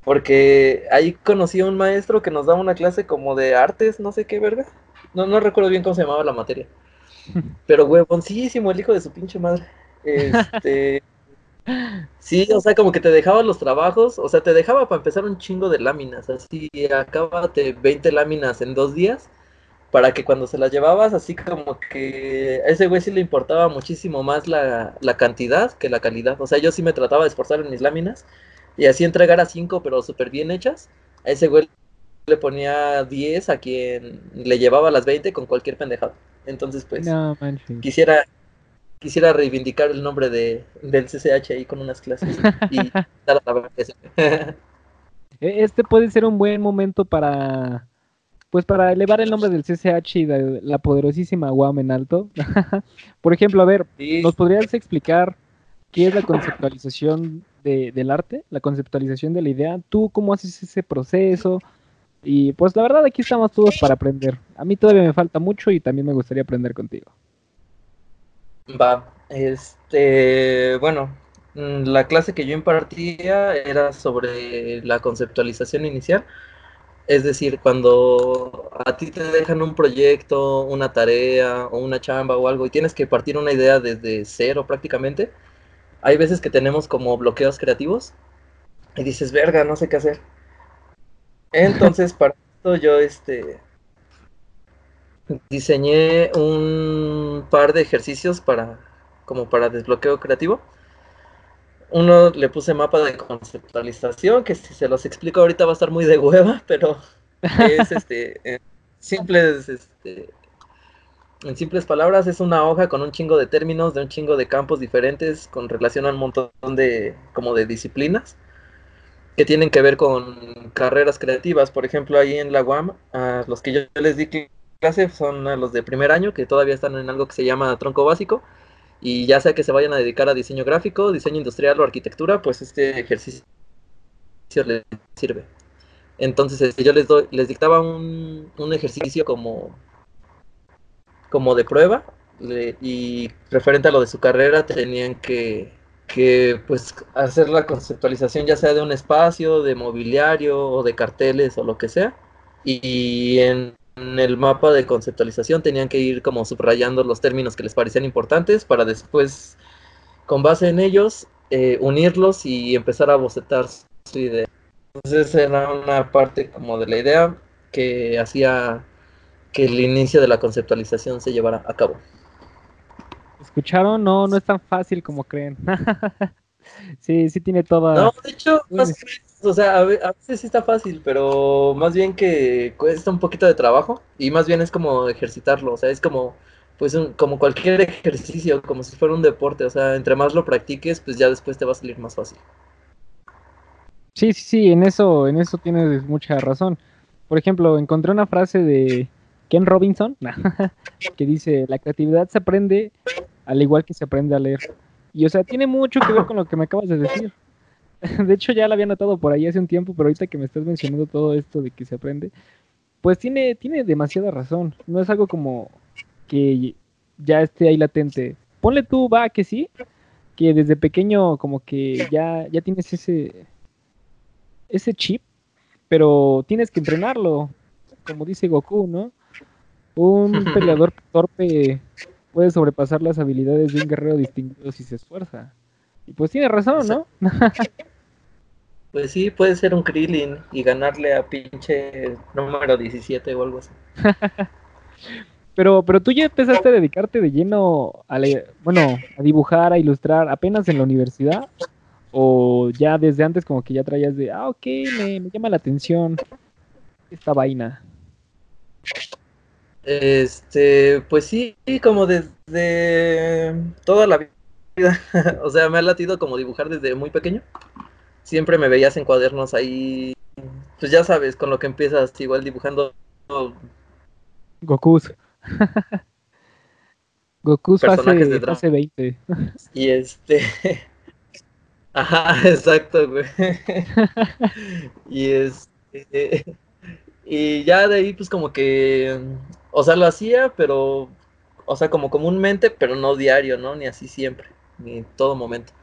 B: Porque ahí conocí a un maestro que nos daba una clase como de artes, no sé qué verga. No, no recuerdo bien cómo se llamaba la materia. <laughs> Pero huevoncísimo el hijo de su pinche madre. Este. Sí, o sea, como que te dejaba los trabajos, o sea, te dejaba para empezar un chingo de láminas, así, acábate 20 láminas en dos días, para que cuando se las llevabas, así como que a ese güey sí le importaba muchísimo más la, la cantidad que la calidad, o sea, yo sí me trataba de esforzar en mis láminas, y así entregar a 5, pero súper bien hechas, a ese güey le ponía 10 a quien le llevaba las 20 con cualquier pendejado. Entonces, pues,
A: No,
B: quisiera quisiera reivindicar el nombre de, del CCH ahí con unas clases y <laughs> dar a la verdad que sí. <laughs>
A: E- Este puede ser un buen momento para, pues para elevar el nombre del CCH y de la poderosísima UAM en alto. <laughs> Por ejemplo, a ver, ¿nos podrías explicar qué es la conceptualización de- del arte? La conceptualización de la idea. ¿Tú cómo haces ese proceso? Y pues la verdad aquí estamos todos para aprender. A mí todavía me falta mucho y también me gustaría aprender contigo.
B: Va, este, bueno, mm, la clase que yo impartía era sobre la conceptualización inicial, es decir, cuando a ti te dejan un proyecto, una tarea o una chamba o algo y tienes que partir una idea desde cero prácticamente, hay veces que tenemos como bloqueos creativos y dices, verga, no sé qué hacer. Entonces, <laughs> para esto yo, este, diseñé un par de ejercicios para, como para desbloqueo creativo. Uno le puse mapa de conceptualización, que si se los explico ahorita va a estar muy de hueva, pero es <laughs> este, en simples, este, en simples palabras, es una hoja con un chingo de términos, de un chingo de campos diferentes, con relación a un montón de, como de disciplinas, que tienen que ver con carreras creativas. Por ejemplo, ahí en la UAM, a los que yo les di clase son a los de primer año, que todavía están en algo que se llama tronco básico, y ya sea que se vayan a dedicar a diseño gráfico, diseño industrial o arquitectura, pues este ejercicio les sirve. Entonces este, yo les doy, les dictaba un, un ejercicio como, como de prueba, y referente a lo de su carrera tenían que, que pues hacer la conceptualización ya sea de un espacio, de mobiliario o de carteles o lo que sea. Y en el mapa de conceptualización tenían que ir como subrayando los términos que les parecían importantes para después, con base en ellos, eh, unirlos y empezar a bocetar su idea. Entonces era una parte como de la idea que hacía que el inicio de la conceptualización se llevara a cabo.
A: ¿Escucharon? No, no es tan fácil como creen. <laughs> sí, sí tiene toda...
B: No, de hecho, o sea, a, veces sí está fácil, pero más bien que cuesta un poquito de trabajo y más bien es como ejercitarlo, o sea, es como pues como cualquier ejercicio, como si fuera un deporte, o sea, entre más lo practiques, pues ya después te va a salir más fácil.
A: Sí, sí, sí, en eso, en eso tienes mucha razón. Por ejemplo, encontré una frase de Ken Robinson <laughs> que dice, la creatividad se aprende al igual que se aprende a leer. Y o sea, tiene mucho que ver con lo que me acabas de decir. <laughs> De hecho, ya lo había notado por ahí hace un tiempo, pero ahorita que me estás mencionando todo esto de que se aprende, pues tiene, tiene demasiada razón. No es algo como que ya esté ahí latente. Ponle tú, va, que sí, que desde pequeño como que ya, ya tienes ese, ese chip, pero tienes que entrenarlo, como dice Goku, ¿no? Un <laughs> peleador torpe puede sobrepasar las habilidades de un guerrero distinguido si se esfuerza. Y pues tiene razón, ¿no? <laughs>
B: pues sí, puede ser un Krillin y ganarle a pinche número 17 o algo así. <laughs>
A: pero, pero tú ya empezaste a dedicarte de lleno a, bueno, a dibujar, a ilustrar apenas en la universidad. O ya desde antes como que ya traías de, ah, ok, me, me llama la atención esta vaina.
B: Este, pues sí, como desde toda la vida. <laughs> o sea, me ha latido como dibujar desde muy pequeño. Siempre me veías en cuadernos ahí. Pues ya sabes, con lo que empiezas igual dibujando.
A: Gokus. <laughs> Gokus personajes de fase 20.
B: y este. <laughs> Ajá, exacto, güey. <laughs> y este. Y ya de ahí, pues como que o sea, lo hacía, pero, o sea, como comúnmente, pero no diario, ¿no? Ni así siempre, ni todo momento.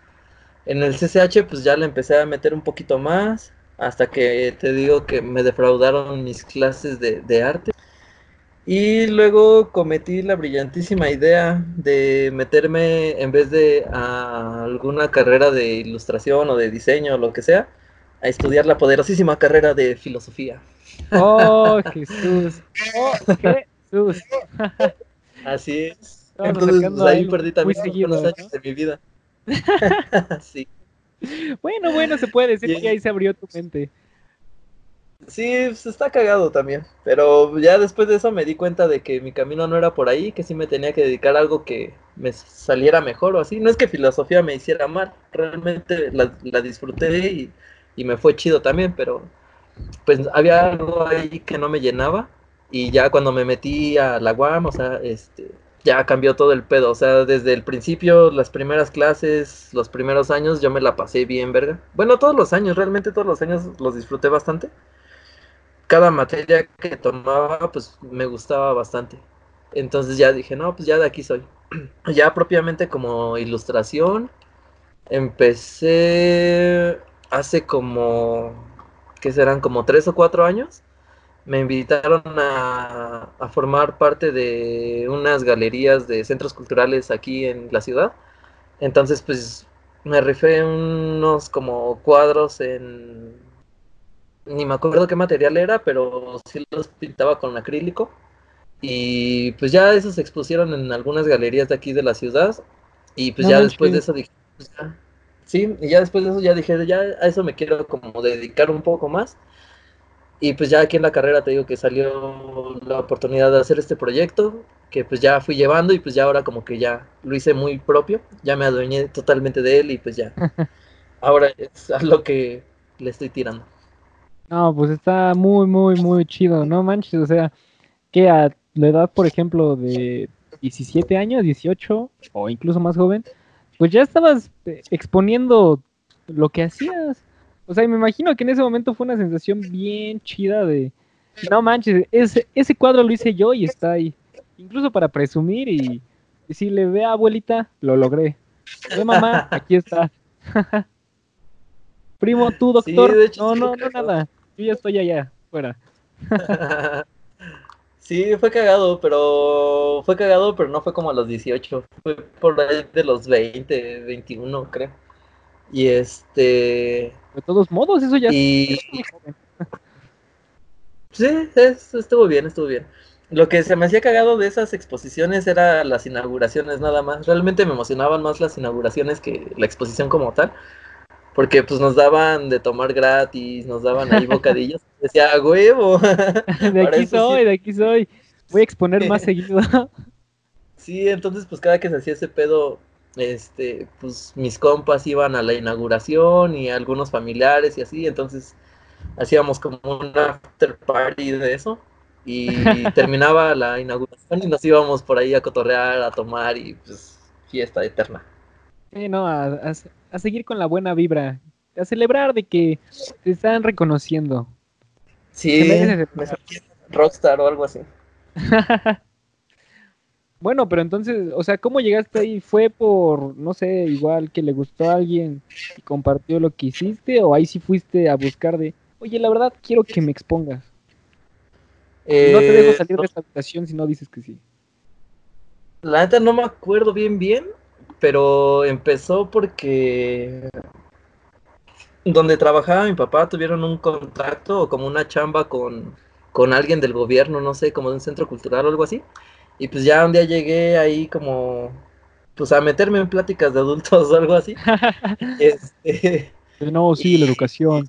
B: En el CCH, pues ya le empecé a meter un poquito más, hasta que te digo que me defraudaron mis clases de, arte. Y luego cometí la brillantísima idea de meterme, en vez de a alguna carrera de ilustración o de diseño o lo que sea, a estudiar la poderosísima carrera de filosofía.
A: Oh, <laughs> Jesús. Oh, qué
B: Así es. Entonces pues, ahí perdí también seguido, años de mi vida. <laughs> sí.
A: Bueno, bueno, se puede decir que ahí se abrió tu mente.
B: Sí, se pues, está cagado también. Pero ya después de eso me di cuenta de que mi camino no era por ahí, que sí me tenía que dedicar a algo que me saliera mejor o así. No es que filosofía me hiciera mal, realmente la, disfruté y, y me fue chido también, pero pues había algo ahí que no me llenaba y ya cuando me metí a la UAM, o sea, este, ya cambió todo el pedo. O sea, desde el principio, las primeras clases, los primeros años, yo me la pasé bien, verga. Bueno, todos los años, realmente todos los años los disfruté bastante. Cada materia que tomaba, pues me gustaba bastante. Entonces ya dije, no, pues ya de aquí soy. <clears throat> ya propiamente como ilustración, empecé hace como, ¿qué serán? Como tres o cuatro años me invitaron a, formar parte de unas galerías de centros culturales aquí en la ciudad. Entonces, pues me rifé unos como cuadros en... Ni me acuerdo qué material era, pero sí los pintaba con acrílico. Y pues ya esos se expusieron en algunas galerías de aquí de la ciudad. Y pues ya después de eso dije, pues sí, y ya después de eso ya dije, ya a eso me quiero como dedicar un poco más. Y pues ya aquí en la carrera te digo que salió la oportunidad de hacer este proyecto, que pues ya fui llevando y pues ya ahora como que ya lo hice muy propio, ya me adueñé totalmente de él y pues ya. <laughs> ahora es a lo que le estoy tirando.
A: No, pues está muy, muy, muy chido, no manches, o sea, que a la edad, por ejemplo, de 17 años, 18 o incluso más joven, pues ya estabas eh, exponiendo lo que hacías. O sea, me imagino que en ese momento fue una sensación bien chida de, no manches, ese, ese cuadro lo hice yo y está ahí. Incluso para presumir y decirle, ve abuelita, lo logré. Ve mamá, <laughs> aquí está. <laughs> Primo, tú, doctor. no, no, no, nada. Yo ya estoy allá, fuera. <laughs>
B: sí, fue cagado, pero fue cagado, pero no fue como a los 18. Fue por ahí de los 20, 21, creo. Y este.
A: De todos modos, eso ya.
B: Y... <laughs> sí, estuvo bien, estuvo bien. Lo que se me hacía cagado de esas exposiciones era las inauguraciones nada más. Realmente me emocionaban más las inauguraciones que la exposición como tal. Porque pues nos daban de tomar gratis, nos daban ahí <laughs> bocadillos. Decía, huevo. <laughs>
A: De aquí soy, de aquí soy. Voy a exponer más seguido.
B: Sí, entonces pues cada que se hacía ese pedo, este, pues mis compas iban a la inauguración y algunos familiares y así, entonces hacíamos como un after party de eso y <laughs> terminaba la inauguración y nos íbamos por ahí a cotorrear, a tomar y pues fiesta eterna.
A: Sí, no, a, seguir con la buena vibra, a celebrar de que te están reconociendo.
B: Sí, me rockstar o algo así. <laughs>
A: bueno, pero entonces, o sea, ¿cómo llegaste ahí? ¿Fue por, no sé, igual que le gustó a alguien y compartió lo que hiciste? ¿O ahí sí fuiste a buscar de, oye, la verdad quiero que me expongas? no te dejo eh, salir de esta habitación si no dices que sí.
B: La neta no me acuerdo bien bien, pero empezó porque donde trabajaba mi papá tuvieron un contacto o como una chamba con, con alguien del gobierno, no sé, como de un centro cultural o algo así. Y pues ya un día llegué ahí como, pues a meterme en pláticas de adultos <laughs> o algo así. este,
A: no, sí, la educación.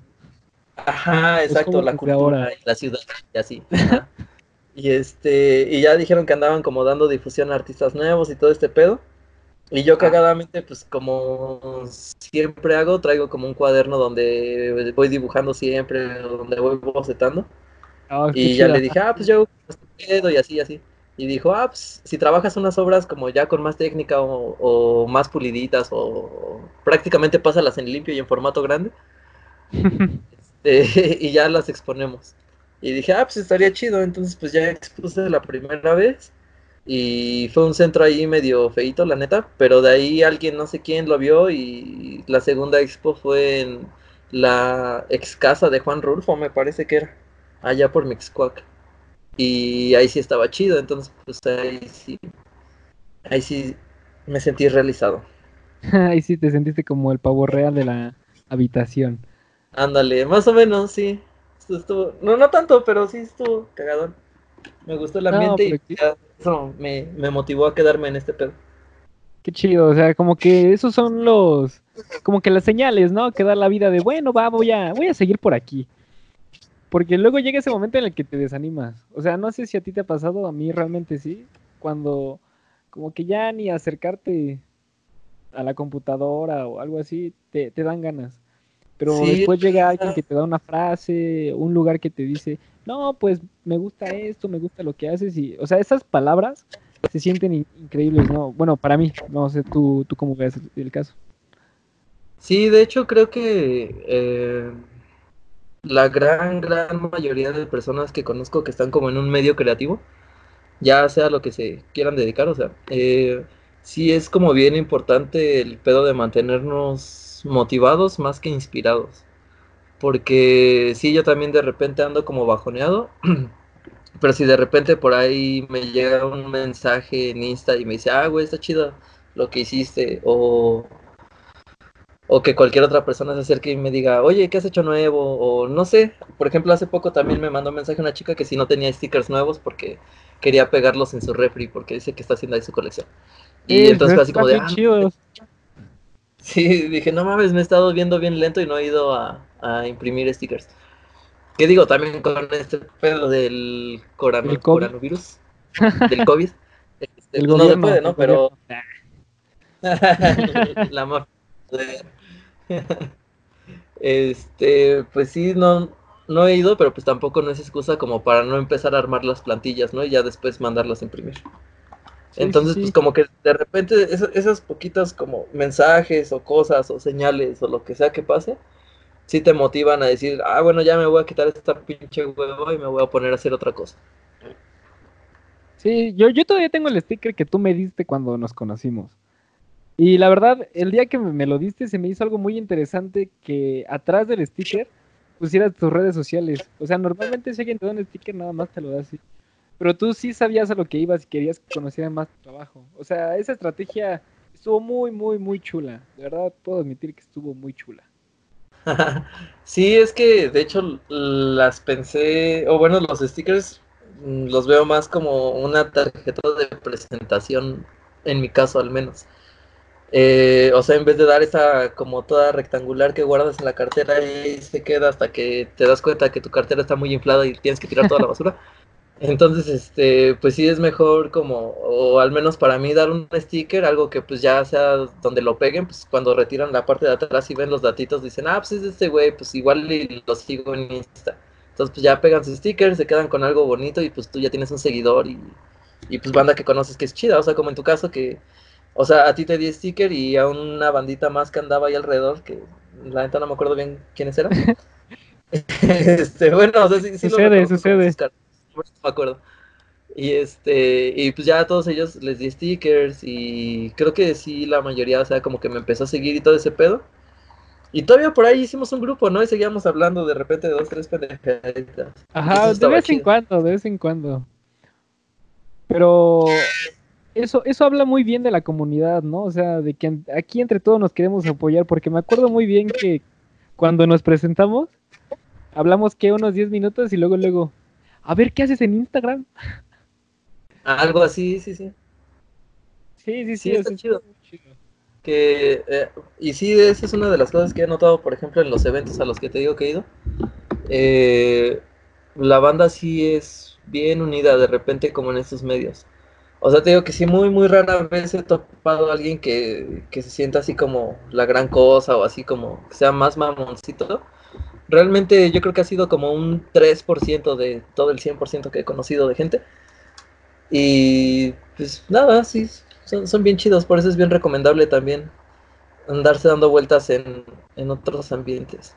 B: Ajá, exacto, la cultura la ciudad y así. y este, y ya dijeron que andaban como dando difusión a artistas nuevos y todo este pedo. Y yo cagadamente, pues como siempre hago, traigo como un cuaderno donde voy dibujando siempre, donde voy bocetando. Ah, y ya le dije, ah, pues yo pedo y así, así. Y dijo, ah, pues si trabajas unas obras como ya con más técnica o, o más puliditas o, prácticamente pásalas en limpio y en formato grande, <laughs> <laughs> y ya las exponemos. Y dije, ah, pues estaría chido, entonces pues ya expuse la primera vez y fue un centro ahí medio feito, la neta, pero de ahí alguien no sé quién lo vio y la segunda expo fue en la ex casa de Juan Rulfo, me parece que era, allá por Mixcuac. Y ahí sí estaba chido, entonces pues ahí sí, ahí sí me sentí realizado. <laughs>
A: ahí sí te sentiste como el pavo real de la habitación.
B: Ándale, más o menos, sí. Estuvo, no, no tanto, pero sí estuvo cagadón. Me gustó el ambiente y eso me, motivó a quedarme en este pedo.
A: Qué chido, o sea, como que esos son los, como que las señales, ¿no? Que da la vida de, bueno, va, voy a, voy a seguir por aquí. Porque luego llega ese momento en el que te desanimas. O sea, no sé si a ti te ha pasado, a mí realmente sí. Cuando como que ya ni acercarte a la computadora o algo así, te, te dan ganas. Pero después llega alguien que te da una frase, un lugar que te dice, no, pues me gusta esto, me gusta lo que haces. y O sea, esas palabras se sienten increíbles, ¿no? Bueno, para mí, no sé tú, tú cómo ves el caso.
B: Sí, de hecho creo que eh, la gran, gran mayoría de personas que conozco que están como en un medio creativo, ya sea lo que se quieran dedicar, o sea, eh, sí es como bien importante el pedo de mantenernos motivados más que inspirados. Porque si yo también de repente ando como bajoneado. <clears throat> Pero si de repente por ahí me llega un mensaje en Insta y me dice, ah, güey, está chido lo que hiciste. O, o que cualquier otra persona se acerque y me diga, oye, ¿qué has hecho nuevo? O no sé. Por ejemplo, hace poco también me mandó un mensaje una chica que si no tenía stickers nuevos porque quería pegarlos en su refri porque dice que está haciendo ahí su colección. Y entonces así como de, ah, <laughs> Sí, dije, no mames, me he estado viendo bien lento y no he ido a, imprimir stickers. ¿Qué digo? También con este pedo del coronavirus, del COVID. <laughs> Este, no se puede, ¿no? Pero... la <laughs> mafia. Este, pues sí, no, no he ido, pero pues tampoco no es excusa como para no empezar a armar las plantillas, ¿no? Y ya después mandarlas a imprimir. Entonces, pues como que de repente esas, poquitas como mensajes o cosas o señales o lo que sea que pase, sí te motivan a decir, ah, bueno, ya me voy a quitar esta pinche huevo y me voy a poner a hacer otra cosa.
A: Sí, yo, yo todavía tengo el sticker que tú me diste cuando nos conocimos. Y la verdad, el día que me lo diste se me hizo algo muy interesante que atrás del sticker pusieras tus redes sociales. O sea, normalmente si alguien te da un sticker nada más te lo da así. Pero tú sí sabías a lo que ibas y querías que conocieran más tu trabajo. O sea, esa estrategia estuvo muy, muy, muy chula. De verdad puedo admitir que estuvo muy chula. <laughs>
B: sí, es que de hecho las pensé, o bueno, los stickers mm, los veo más como una tarjeta de presentación, en mi caso al menos. Eh, o sea, en vez de dar esa como toda rectangular que guardas en la cartera y se queda hasta que te das cuenta que tu cartera está muy inflada y tienes que tirar toda la basura. <laughs> Entonces, este, pues sí es mejor como, o al menos para mí, dar un sticker, algo que pues ya sea donde lo peguen, pues cuando retiran la parte de atrás y ven los datitos, dicen, ah, pues es este güey, pues igual lo sigo en Insta. Entonces, pues ya pegan su sticker, se quedan con algo bonito y pues tú ya tienes un seguidor y, y pues banda que conoces que es chida, o sea, como en tu caso que o sea, a ti te di sticker y a una bandita más que andaba ahí alrededor, que la neta no me acuerdo bien quiénes eran. <laughs> este, bueno, o sea, sí,
A: sucede, sucede.
B: No me acuerdo. Y este, y pues ya a todos ellos les di stickers y creo que sí, la mayoría, o sea, como que me empezó a seguir y todo ese pedo. Y todavía por ahí hicimos un grupo, ¿no? Y seguíamos hablando de repente de dos, tres pendejaditas.
A: Ajá, de vez en cuando, de vez en cuando. Pero eso, eso habla muy bien de la comunidad, ¿no? O sea, de que aquí entre todos nos queremos apoyar, porque me acuerdo muy bien que cuando nos presentamos, hablamos que unos 10 minutos y luego, luego, a ver, ¿qué haces en Instagram? <laughs>
B: Algo así, sí, sí.
A: Sí, sí, sí, está chido.
B: Que, eh, y sí, esa es una de las cosas que he notado, por ejemplo, en los eventos a los que te digo que he ido. Eh, la banda sí es bien unida de repente como en estos medios. O sea, te digo que sí, muy, muy rara vez he topado a alguien que, se sienta así como la gran cosa o así como que sea más mamoncito. Realmente yo creo que ha sido como un 3% de todo el 100% que he conocido de gente. Y pues nada, sí, son, son, bien chidos, por eso es bien recomendable también andarse dando vueltas en, en otros ambientes.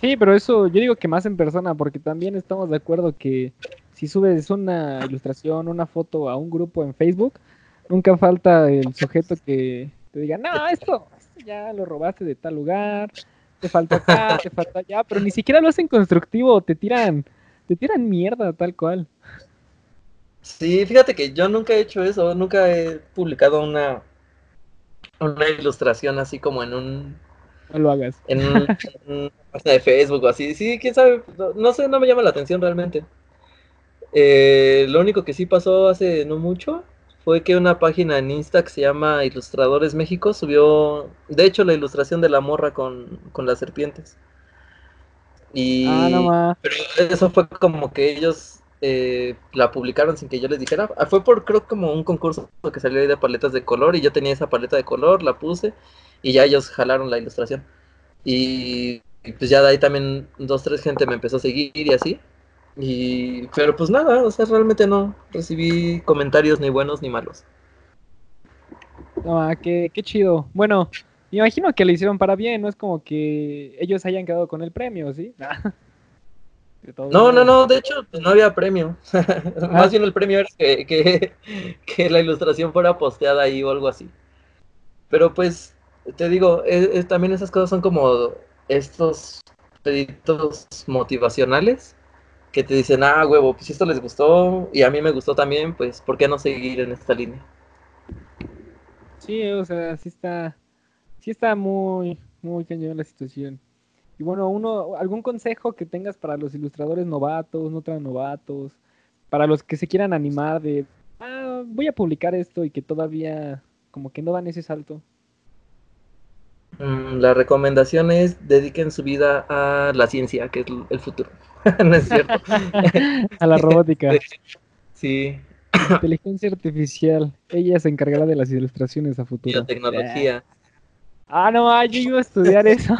A: Sí, pero eso yo digo que más en persona, porque también estamos de acuerdo que si subes una ilustración, una foto a un grupo en Facebook, nunca falta el sujeto que te diga, no, esto, ya lo robaste de tal lugar, te falta acá, te falta allá, pero ni siquiera lo hacen constructivo, te tiran, te tiran mierda tal cual.
B: Sí, fíjate que yo nunca he hecho eso, nunca he publicado una, una ilustración así como en un
A: no lo hagas.
B: En, una página de Facebook o así. Sí, quién sabe. no, sé, no me llama la atención realmente. Eh, lo único que sí pasó hace no mucho fue que una página en Insta que se llama Ilustradores México subió, de hecho, la ilustración de la morra con, las serpientes. Y
A: ah,
B: pero eso fue como que ellos eh, la publicaron sin que yo les dijera. Ah, fue por creo como un concurso que salió ahí de paletas de color y yo tenía esa paleta de color, la puse y ya ellos jalaron la ilustración. Y, y pues ya de ahí también dos, tres gente me empezó a seguir y así. Y, pero pues nada, o sea, realmente no recibí comentarios ni buenos ni malos.
A: No, ah, qué, qué chido. Bueno, me imagino que lo hicieron para bien, no es como que ellos hayan quedado con el premio, ¿sí? <laughs>
B: no, no, no, de hecho pues, no había premio. <laughs> Más ah. bien el premio era que, que, la ilustración fuera posteada ahí o algo así. Pero pues, te digo, también esas cosas son como estos peditos motivacionales que te dicen, ah, huevo, pues si esto les gustó y a mí me gustó también, pues ¿por qué no seguir en esta línea?
A: Sí, o sea, sí está, sí está muy, muy cañón la situación. Y bueno, uno, algún consejo que tengas para los ilustradores novatos, no tan novatos, para los que se quieran animar de, ah, voy a publicar esto y que todavía como que no dan ese salto.
B: Mm, la recomendación es dediquen su vida a la ciencia, que es el futuro. <laughs> no es cierto.
A: a la robótica.
B: Sí. <coughs>
A: Inteligencia artificial. Ella se encargará de las ilustraciones a futuro.
B: tecnología.
A: Ah, no, yo iba a estudiar <laughs> eso.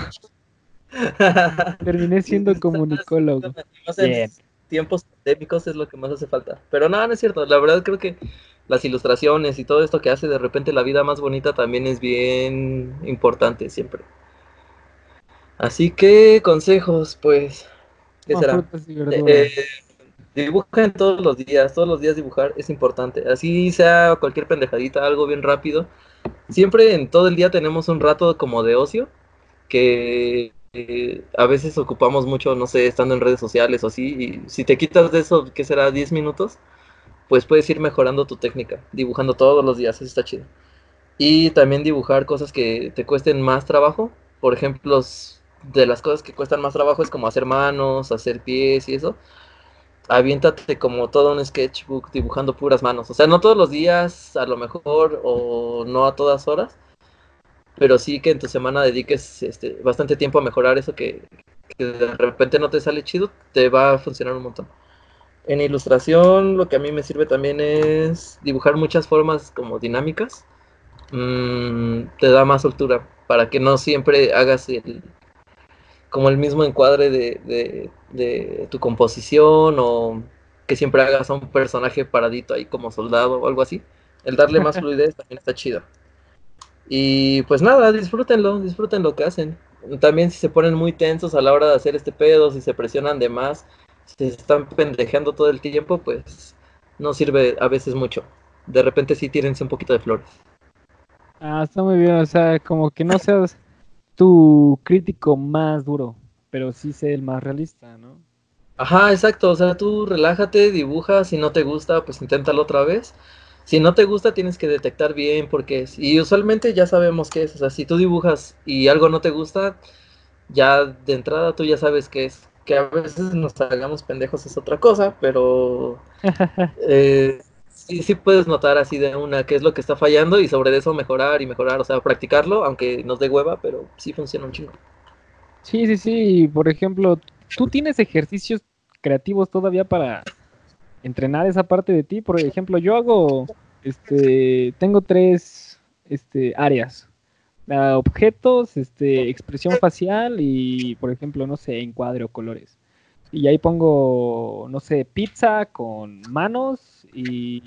A: Terminé siendo comunicólogo.
B: En tiempos pandémicos es lo que más hace falta. Pero no, no es cierto. La verdad creo que las ilustraciones y todo esto que hace de repente la vida más bonita también es bien importante siempre. Así que consejos, pues, ¿qué será? Eh, Dibujen todos los días, todos los días dibujar es importante. Así sea cualquier pendejadita, algo bien rápido. Siempre en todo el día tenemos un rato como de ocio que eh, a veces ocupamos mucho, no sé, estando en redes sociales o así. Y si te quitas de eso, ¿qué será? 10 minutos, pues puedes ir mejorando tu técnica, dibujando todos los días, eso está chido. Y también dibujar cosas que te cuesten más trabajo. Por ejemplo, de las cosas que cuestan más trabajo es como hacer manos, hacer pies y eso aviéntate como todo un sketchbook dibujando puras manos. O sea, no todos los días, a lo mejor, o no a todas horas, pero sí que en tu semana dediques este, bastante tiempo a mejorar eso que, de repente no te sale chido, te va a funcionar un montón. En ilustración, lo que a mí me sirve también es dibujar muchas formas como dinámicas. Mm, te da más soltura para que no siempre hagas el, como el mismo encuadre de, de, tu composición o que siempre hagas a un personaje paradito ahí como soldado o algo así. El darle más <laughs> fluidez también está chido. Y pues nada, disfrútenlo, disfruten lo que hacen. También si se ponen muy tensos a la hora de hacer este pedo, si se presionan de más, si se están pendejeando todo el tiempo, pues no sirve a veces mucho. De repente sí tírense un poquito de flores.
A: Ah, está muy bien, o sea, como que no seas tu crítico más duro, pero sí sé el más realista, ¿no?
B: Ajá, exacto, o sea, tú relájate, dibuja, si no te gusta, pues inténtalo otra vez. Si no te gusta, tienes que detectar bien por qué es. Y usualmente ya sabemos qué es, o sea, si tú dibujas y algo no te gusta, ya de entrada tú ya sabes qué es. Que a veces nos hagamos pendejos es otra cosa, pero <laughs> eh, sí, sí puedes notar así de una qué es lo que está fallando y sobre eso mejorar y mejorar, o sea, practicarlo, aunque nos dé hueva, pero sí funciona un chingo.
A: Sí, sí, sí, por ejemplo, ¿tú tienes ejercicios creativos todavía para entrenar esa parte de ti? Por ejemplo, yo hago, este, tengo tres este, áreas. objetos, este, expresión facial y, por ejemplo, no sé, encuadre o colores. Y ahí pongo, no sé, pizza con manos y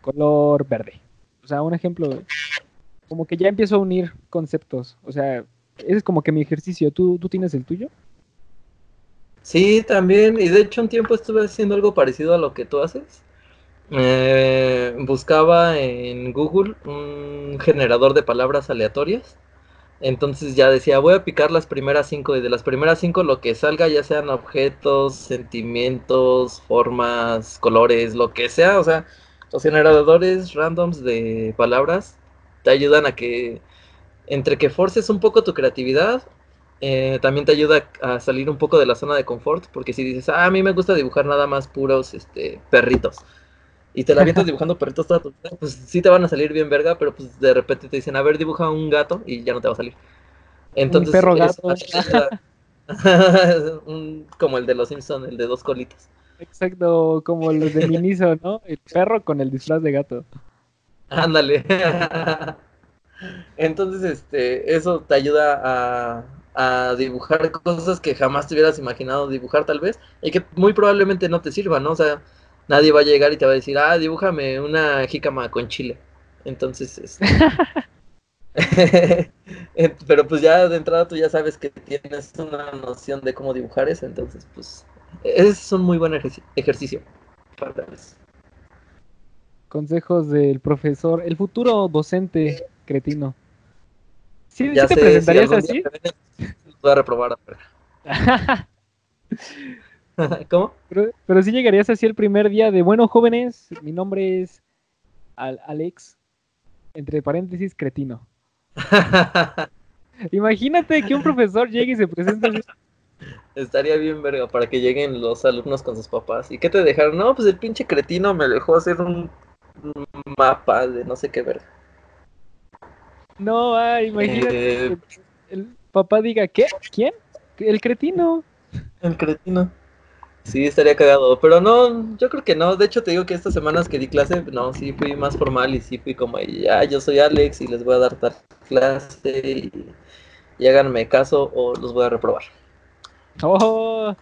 A: color verde. O sea, un ejemplo, como que ya empiezo a unir conceptos. O sea, ese es como que mi ejercicio. ¿Tú, tú tienes el tuyo?
B: Sí, también. Y de hecho un tiempo estuve haciendo algo parecido a lo que tú haces. Eh, buscaba en Google un generador de palabras aleatorias entonces ya decía, voy a picar las primeras cinco y de las primeras cinco lo que salga, ya sean objetos, sentimientos, formas, colores, lo que sea. O sea, los generadores randoms de palabras te ayudan a que, entre que forces un poco tu creatividad, eh, también te ayuda a salir un poco de la zona de confort, porque si dices, ah, a mí me gusta dibujar nada más puros este, perritos y te la avientas <laughs> dibujando perritos toda tu vida, pues sí te van a salir bien verga, pero pues de repente te dicen, a ver, dibuja un gato y ya no te va a salir. Entonces, <laughs> un perro gato. como el de los Simpsons, el de dos colitas.
A: Exacto, como los de Miniso, ¿no? El perro con el disfraz de gato.
B: Ándale. <laughs> Entonces, este, eso te ayuda a, a dibujar cosas que jamás te hubieras imaginado dibujar tal vez y que muy probablemente no te sirvan, ¿no? O sea, nadie va a llegar y te va a decir, ah, dibújame una jícama con chile. Entonces, este... <laughs> pero pues ya de entrada tú ya sabes que tienes una noción de cómo dibujar eso, entonces pues es un muy buen ejercicio para eso.
A: Consejos del profesor, el futuro docente cretino. ¿Sí, ya te presentarías así?
B: voy a reprobar. <laughs> <laughs> ¿Cómo?
A: Pero, si llegarías así el primer día de, bueno, jóvenes, mi nombre es Alex, entre paréntesis, cretino. <laughs> Imagínate que un profesor llegue y se presente así.
B: Estaría bien, verga, para que lleguen los alumnos con sus papás. ¿Y qué te dejaron? No, pues el pinche cretino me dejó hacer un mapa de no sé qué verga.
A: No, ay, imagínate eh, el papá diga, ¿qué? ¿Quién? El cretino.
B: El cretino. Sí, estaría cagado, pero no, yo creo que no. De hecho, te digo que estas semanas que di clase, no, sí fui más formal y sí fui como, ya, yo soy Alex y les voy a dar tal clase y, háganme caso o los voy a reprobar.
A: Oh,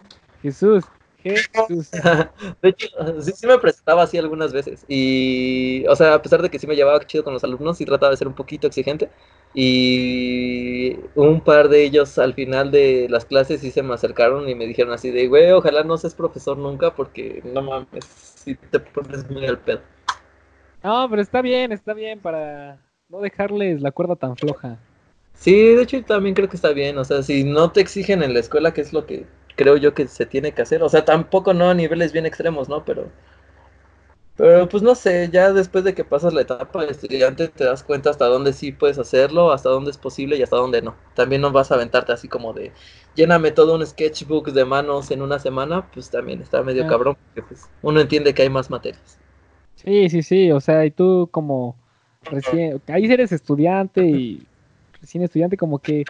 A: Jesús, Jesús. <laughs>
B: De hecho, sí, sí me presentaba así algunas veces. Y, o sea, a pesar de que sí me llevaba chido con los alumnos, sí trataba de ser un poquito exigente. Y un par de ellos al final de las clases sí se me acercaron y me dijeron así de, güey, ojalá no seas profesor nunca porque no mames, si te pones muy al pedo.
A: No, pero está bien, está bien para no dejarles la cuerda tan floja.
B: Sí, de hecho también creo que está bien, o sea, si no te exigen en la escuela, que es lo que creo yo que se tiene que hacer, o sea, tampoco no a niveles bien extremos, ¿no? Pero, pero pues no sé, ya después de que pasas la etapa de estudiante te das cuenta hasta dónde sí puedes hacerlo, hasta dónde es posible y hasta dónde no. También no vas a aventarte así como de, lléname todo un sketchbook de manos en una semana, pues también está medio
A: Ah.
B: cabrón, porque pues uno entiende que hay más materias.
A: Sí, sí, sí, o sea, y tú como recién, ahí eres estudiante y recién estudiante como que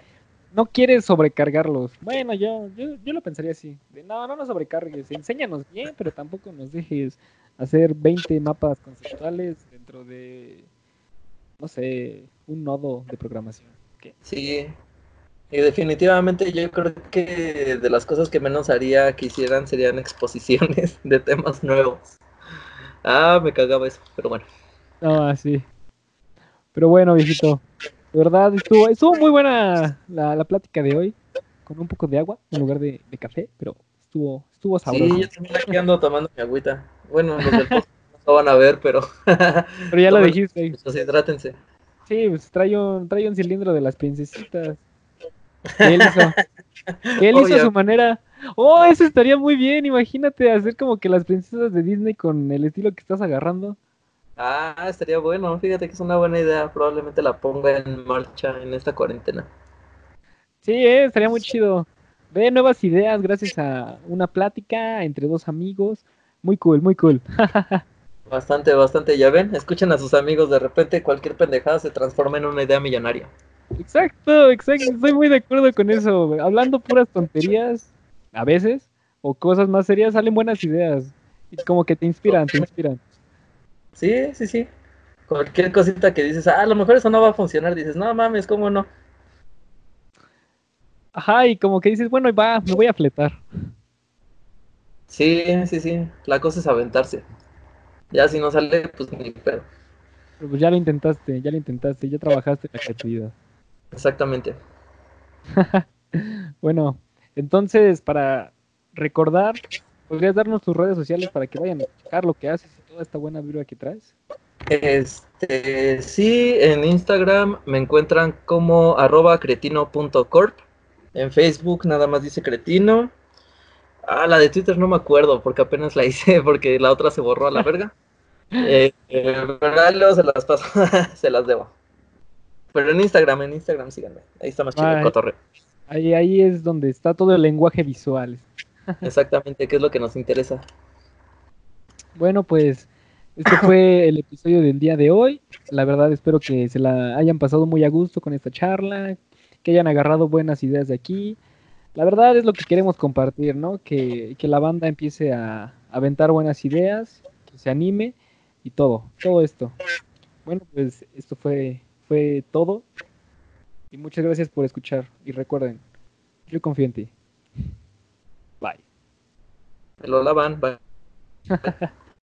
A: no quieres sobrecargarlos. Bueno, yo, yo, yo lo pensaría así, de, no, no nos sobrecargues, enséñanos bien, pero tampoco nos dejes hacer 20 mapas conceptuales dentro de, no sé, un nodo de programación. ¿Qué?
B: Sí, y definitivamente yo creo que de las cosas que menos haría que hicieran serían exposiciones <laughs> de temas nuevos. Ah, me cagaba eso, pero bueno.
A: No, así. Pero bueno, viejito, de verdad estuvo, estuvo muy buena la, la plática de hoy, con un poco de agua en lugar de, de café, pero estuvo, estuvo sabroso.
B: Sí, yo también aquí ando tomando mi agüita. Bueno, los del <laughs> no van a ver, pero <laughs>
A: Pero ya lo dijiste.
B: pues, hidrátense.
A: Sí, pues trae un, trae un cilindro de las princesitas. Él hizo, él hizo a
B: Obvio.
A: su manera. Oh, eso estaría muy bien. Imagínate hacer como que las princesas de Disney con el estilo que estás agarrando.
B: Ah, estaría bueno, fíjate que es una buena idea, probablemente la ponga en marcha en esta cuarentena.
A: Sí, eh, estaría muy chido. Ve nuevas ideas gracias a una plática entre dos amigos. Muy cool, muy cool. <laughs>
B: Bastante, bastante, ya ven, escuchen a sus amigos, de repente cualquier pendejada se transforma en una idea millonaria.
A: Exacto, exacto. Estoy muy de acuerdo con eso. Hablando puras tonterías, a veces, o cosas más serias, salen buenas ideas. Y como que te inspiran, te inspiran.
B: Sí, sí, sí. Cualquier cosita que dices, ah, a lo mejor eso no va a funcionar, dices, no mames, ¿cómo no?
A: Ajá, y como que dices, bueno, va, me voy a fletar.
B: Sí, sí, sí, la cosa es aventarse. Ya si no sale, pues ni pedo.
A: Pero pues ya lo intentaste, ya lo intentaste, ya trabajaste en la creatividad.
B: Exactamente. <laughs>
A: Bueno, entonces, para recordar, ¿podrías darnos tus redes sociales para que vayan a checar lo que haces y toda esta buena vibra que traes?
B: Este, sí, en Instagram me encuentran como arroba cretino.corp. En Facebook nada más dice cretino. Ah, la de Twitter no me acuerdo porque apenas la <laughs> hice porque la otra se borró a la verga. <laughs> Eh, eh, pero luego se las paso, <laughs> se las debo. Pero en Instagram, en Instagram síganme. Ahí está más chido el cotorreo.
A: Ahí, ahí es donde está todo el lenguaje visual.
B: Exactamente, que es lo que nos interesa.
A: Bueno, pues este fue el episodio del día de hoy. La verdad espero que se la hayan pasado muy a gusto con esta charla, que hayan agarrado buenas ideas de aquí. La verdad es lo que queremos compartir, ¿no? Que, que la banda empiece a aventar buenas ideas, que se anime y todo, todo esto. Bueno, pues esto fue, fue todo. Y muchas gracias por escuchar. Y recuerden, yo confío en ti.
B: Me lo bye. <laughs>